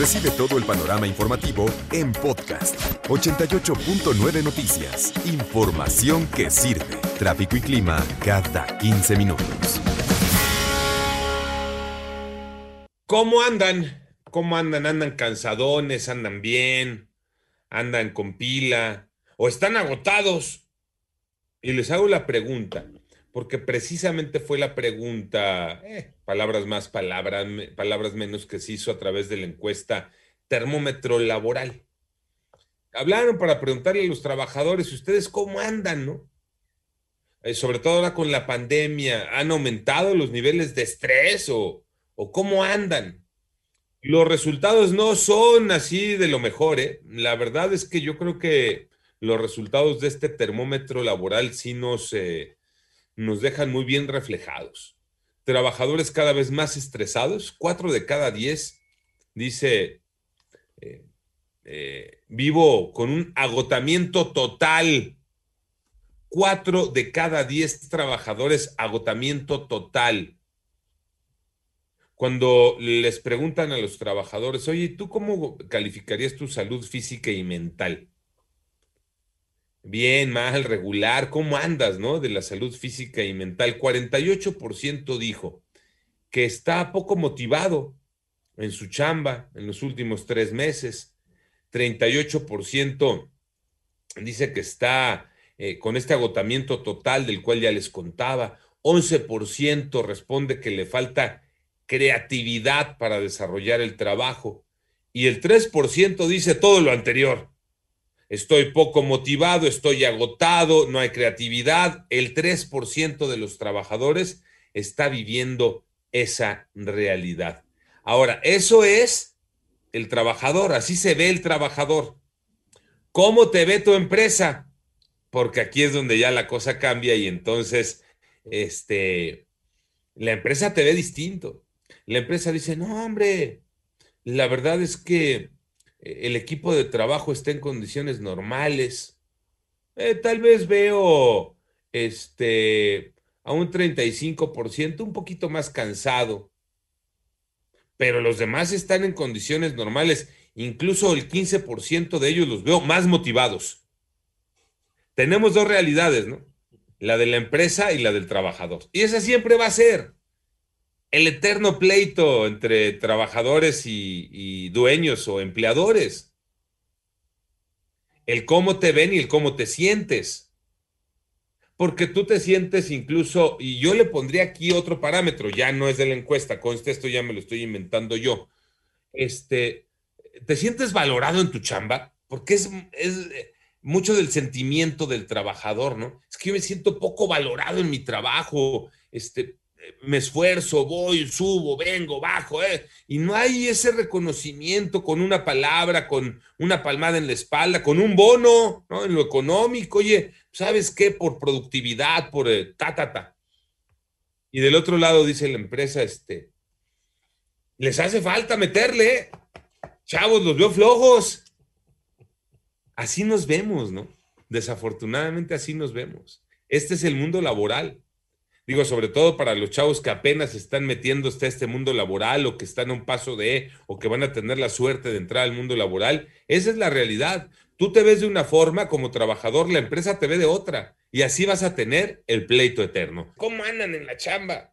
Recibe todo el panorama informativo en podcast 88.9 Noticias. Información que sirve. Tráfico y clima cada 15 minutos. ¿Cómo andan? ¿Cómo andan? ¿Andan cansadones? ¿Andan bien? ¿Andan con pila? ¿O están agotados? Y les hago la pregunta, porque precisamente fue la pregunta, eh, palabras más, palabras, palabras menos que se hizo a través de la encuesta termómetro laboral. Hablaron para preguntarle a los trabajadores, ¿ustedes cómo andan, no? Eh, sobre todo ahora con la pandemia, ¿han aumentado los niveles de estrés o, o cómo andan? Los resultados no son así de lo mejor, ¿eh? La verdad es que yo creo que los resultados de este termómetro laboral sí nos, eh, nos dejan muy bien reflejados. Trabajadores cada vez más estresados, cuatro de cada diez, dice, eh, eh, vivo con un agotamiento total. Cuatro de cada diez trabajadores, agotamiento total. Cuando les preguntan a los trabajadores, oye, ¿tú cómo calificarías tu salud física y mental? Bien, mal, regular, ¿cómo andas, no? De la salud física y mental. 48% dijo que está poco motivado en su chamba en los últimos tres meses. 38% dice que está eh, con este agotamiento total del cual ya les contaba. 11% responde que le falta creatividad para desarrollar el trabajo. Y el 3% dice todo lo anterior estoy poco motivado, estoy agotado, no hay creatividad. El 3% de los trabajadores está viviendo esa realidad. Ahora, eso es el trabajador, así se ve el trabajador. ¿Cómo te ve tu empresa? Porque aquí es donde ya la cosa cambia y entonces, este, la empresa te ve distinto. La empresa dice, no, hombre, la verdad es que el equipo de trabajo está en condiciones normales. Eh, tal vez veo este, a un 35%, un poquito más cansado, pero los demás están en condiciones normales. Incluso el 15% de ellos los veo más motivados. Tenemos dos realidades, ¿no? La de la empresa y la del trabajador. Y esa siempre va a ser el eterno pleito entre trabajadores y, dueños o empleadores. El cómo te ven y el cómo te sientes. Porque tú te sientes incluso, y yo le pondría aquí otro parámetro, ya no es de la encuesta, conste esto ya me lo estoy inventando yo. Este, ¿te sientes valorado en tu chamba? Porque es, es mucho del sentimiento del trabajador, ¿no? Es que yo me siento poco valorado en mi trabajo, este, me esfuerzo, voy, subo, vengo, bajo, ¿eh? y no hay ese reconocimiento con una palabra, con una palmada en la espalda, con un bono, ¿no? En lo económico, oye, ¿sabes qué? Por productividad, por eh, ta, ta, ta. Y del otro lado dice la empresa, este, les hace falta meterle, ¿eh? chavos, los veo flojos. Así nos vemos, ¿no? Desafortunadamente así nos vemos. Este es el mundo laboral. Digo, sobre todo para los chavos que apenas están metiendo a este mundo laboral o que están a un paso de, o que van a tener la suerte de entrar al mundo laboral. Esa es la realidad. Tú te ves de una forma como trabajador, la empresa te ve de otra. Y así vas a tener el pleito eterno. ¿Cómo andan en la chamba?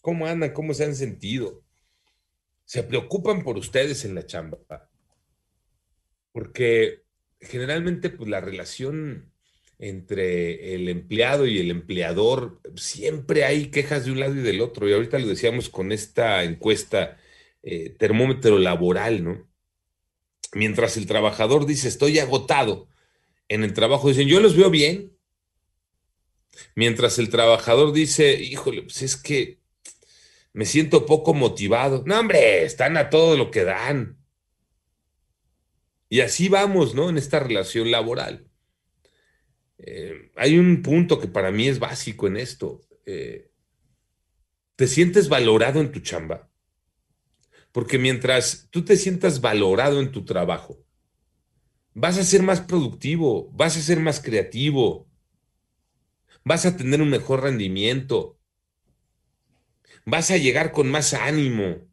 ¿Cómo andan? ¿Cómo se han sentido? Se preocupan por ustedes en la chamba. Porque generalmente, pues la relación entre el empleado y el empleador, siempre hay quejas de un lado y del otro. Y ahorita lo decíamos con esta encuesta eh, termómetro laboral, ¿no? Mientras el trabajador dice, estoy agotado, en el trabajo dicen, yo los veo bien. Mientras el trabajador dice, híjole, pues es que me siento poco motivado. No, hombre, están a todo lo que dan. Y así vamos, ¿no? En esta relación laboral. Eh, hay un punto que para mí es básico en esto. Eh, ¿Te sientes valorado en tu chamba? Porque mientras tú te sientas valorado en tu trabajo, vas a ser más productivo, vas a ser más creativo, vas a tener un mejor rendimiento, vas a llegar con más ánimo,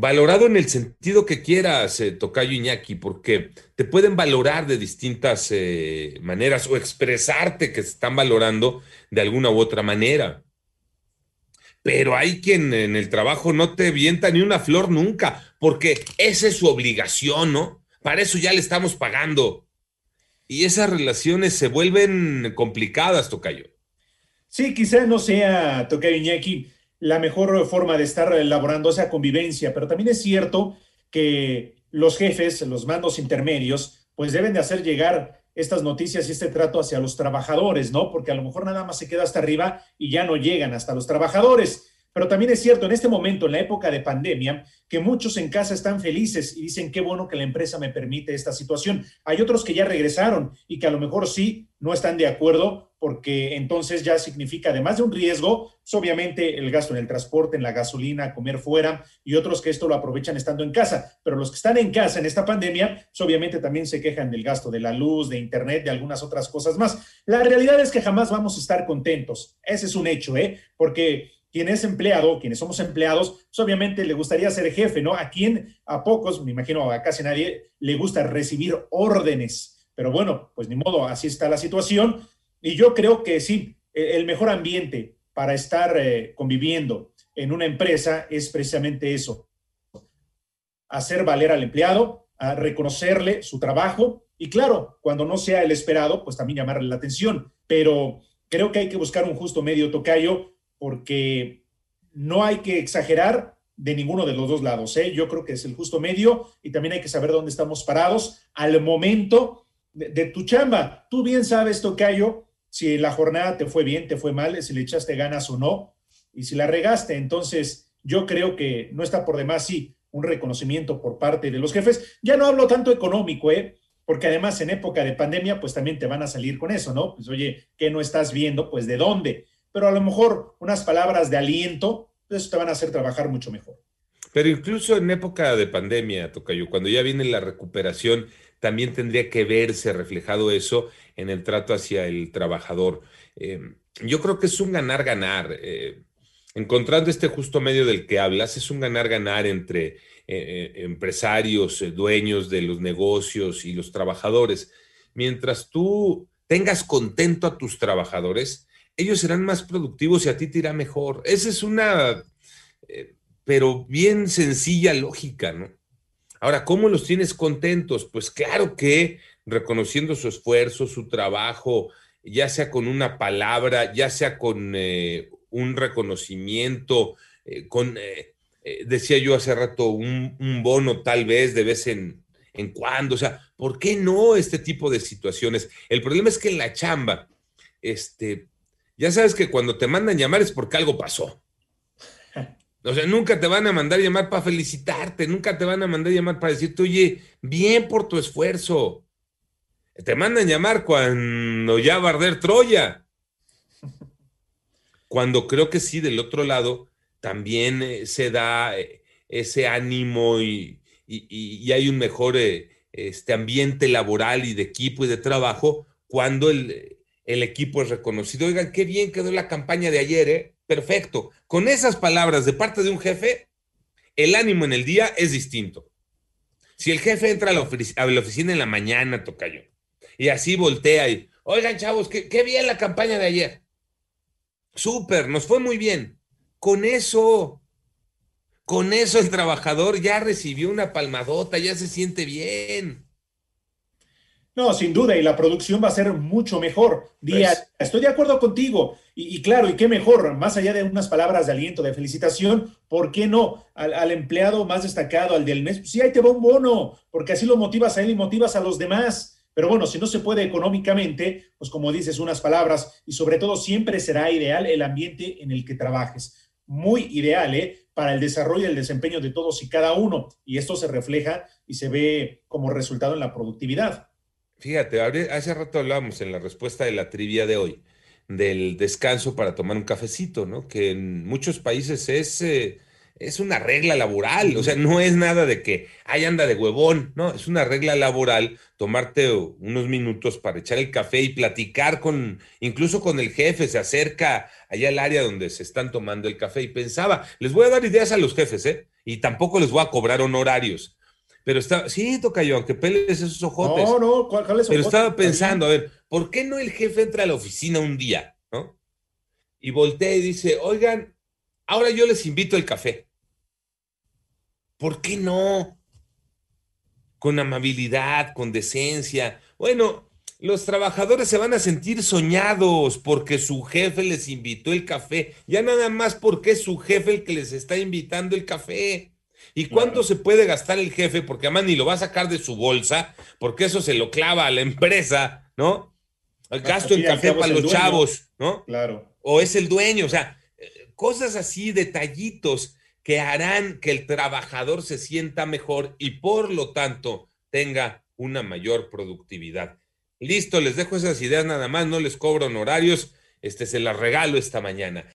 valorado en el sentido que quieras, eh, Tocayo Iñaki, porque te pueden valorar de distintas eh, maneras o expresarte que se están valorando de alguna u otra manera. Pero hay quien en el trabajo no te vienta ni una flor nunca, porque esa es su obligación, ¿no? Para eso ya le estamos pagando. Y esas relaciones se vuelven complicadas, Tocayo. Sí, quizá no sea, Tocayo Iñaki, la mejor forma de estar elaborando esa convivencia, pero también es cierto que los jefes, los mandos intermedios, pues deben de hacer llegar estas noticias y este trato hacia los trabajadores, ¿no? Porque a lo mejor nada más se queda hasta arriba y ya no llegan hasta los trabajadores. Pero también es cierto en este momento, en la época de pandemia, que muchos en casa están felices y dicen qué bueno que la empresa me permite esta situación. Hay otros que ya regresaron y que a lo mejor sí no están de acuerdo porque entonces ya significa, además de un riesgo, pues obviamente el gasto en el transporte, en la gasolina, comer fuera y otros que esto lo aprovechan estando en casa. Pero los que están en casa en esta pandemia, pues obviamente también se quejan del gasto de la luz, de internet, de algunas otras cosas más. La realidad es que jamás vamos a estar contentos. Ese es un hecho, ¿eh? Porque quien es empleado, quienes somos empleados, pues obviamente le gustaría ser jefe, ¿no? A quien, a pocos, me imagino a casi nadie, le gusta recibir órdenes. Pero bueno, pues ni modo, así está la situación. Y yo creo que sí, e, el mejor ambiente para estar eh, conviviendo en una empresa es precisamente eso, hacer valer al empleado, reconocerle su trabajo y claro, cuando no sea el esperado, pues también llamarle la atención. Pero creo que hay que buscar un justo medio tocayo porque no hay que exagerar de ninguno de los dos lados. ¿eh? Yo creo que es el justo medio y también hay que saber dónde estamos parados al momento de, tu chamba. Tú bien sabes, Tocayo, si la jornada te fue bien, te fue mal, si le echaste ganas o no, y si la regaste. Entonces, yo creo que no está por demás, sí, un reconocimiento por parte de los jefes. Ya no hablo tanto económico, ¿eh? Porque además en época de pandemia, pues también te van a salir con eso, ¿no? Pues oye, ¿qué no estás viendo? Pues de dónde pero a lo mejor unas palabras de aliento, eso te van a hacer trabajar mucho mejor. Pero incluso en época de pandemia, Tocayo, cuando ya viene la recuperación, también tendría que verse reflejado eso en el trato hacia el trabajador. Em, yo creo que es un ganar-ganar. Eh, encontrando este justo medio del que hablas, es un ganar-ganar entre eh, eh, empresarios, dueños de los negocios y los trabajadores. Mientras tú tengas contento a tus trabajadores, ellos serán más productivos y a ti te irá mejor. Esa es una, pero bien sencilla lógica, ¿no? Ahora, ¿cómo los tienes contentos? Pues claro que reconociendo su esfuerzo, su trabajo, ya sea con una palabra, ya sea con eh, un reconocimiento, eh, con, decía yo hace rato, un, un, bono tal vez de vez en, en cuando. O sea, ¿por qué no este tipo de situaciones? El problema es que en la chamba, este, ya sabes que cuando te mandan llamar es porque algo pasó. O sea, nunca te van a mandar llamar para felicitarte, nunca te van a mandar llamar para decirte, oye, bien por tu esfuerzo. Te mandan llamar cuando ya va a arder Troya. Cuando creo que sí, del otro lado, también eh, se da eh, ese ánimo y, hay un mejor eh, este ambiente laboral y de equipo y de trabajo cuando el, el equipo es reconocido. Oigan, qué bien quedó la campaña de ayer, ¿eh? Perfecto. Con esas palabras de parte de un jefe, el ánimo en el día es distinto. Si el jefe entra a la, oficina en la mañana, toca yo, y así voltea y, oigan, chavos, qué, qué bien la campaña de ayer. Súper, nos fue muy bien. Con eso, con eso el trabajador ya recibió una palmadota, ya se siente bien. No, sin duda, y la producción va a ser mucho mejor. Día, pues Estoy de acuerdo contigo. Y, claro, y qué mejor, más allá de unas palabras de aliento, de felicitación, ¿por qué no? Al, empleado más destacado, al del mes, pues sí, ahí te va un bono, porque así lo motivas a él y motivas a los demás. Pero bueno, si no se puede económicamente, pues como dices, unas palabras, y sobre todo siempre será ideal el ambiente en el que trabajes. Muy ideal, ¿eh? Para el desarrollo y el desempeño de todos y cada uno. Y esto se refleja y se ve como resultado en la productividad. Fíjate, hace rato hablábamos en la respuesta de la trivia de hoy del descanso para tomar un cafecito, ¿no? Que en muchos países es, eh, es una regla laboral, o sea, no es nada de que, ahí anda de huevón, ¿no? Es una regla laboral tomarte unos minutos para echar el café y platicar con, incluso con el jefe, se acerca allá al área donde se están tomando el café y pensaba, les voy a dar ideas a los jefes, ¿eh? y tampoco les voy a cobrar honorarios. Pero está, sí, toca yo, aunque peles esos ojotes. No, no, ¿cuál, cuál es Pero estaba pensando, a ver, ¿por qué no el jefe entra a la oficina un día, ¿no? Y voltea y dice, oigan, ahora yo les invito el café. ¿Por qué no? Con amabilidad, con decencia. Bueno, los trabajadores se van a sentir soñados porque su jefe les invitó el café. Ya nada más porque es su jefe el que les está invitando el café. ¿Y cuánto se puede gastar el jefe? Porque además ni lo va a sacar de su bolsa, porque eso se lo clava a la empresa, ¿no? El gasto en café para los chavos, ¿no? Claro. O es el dueño, o sea, cosas así, detallitos que harán que el trabajador se sienta mejor y por lo tanto tenga una mayor productividad. Listo, les dejo esas ideas nada más, no les cobro honorarios, este se las regalo esta mañana.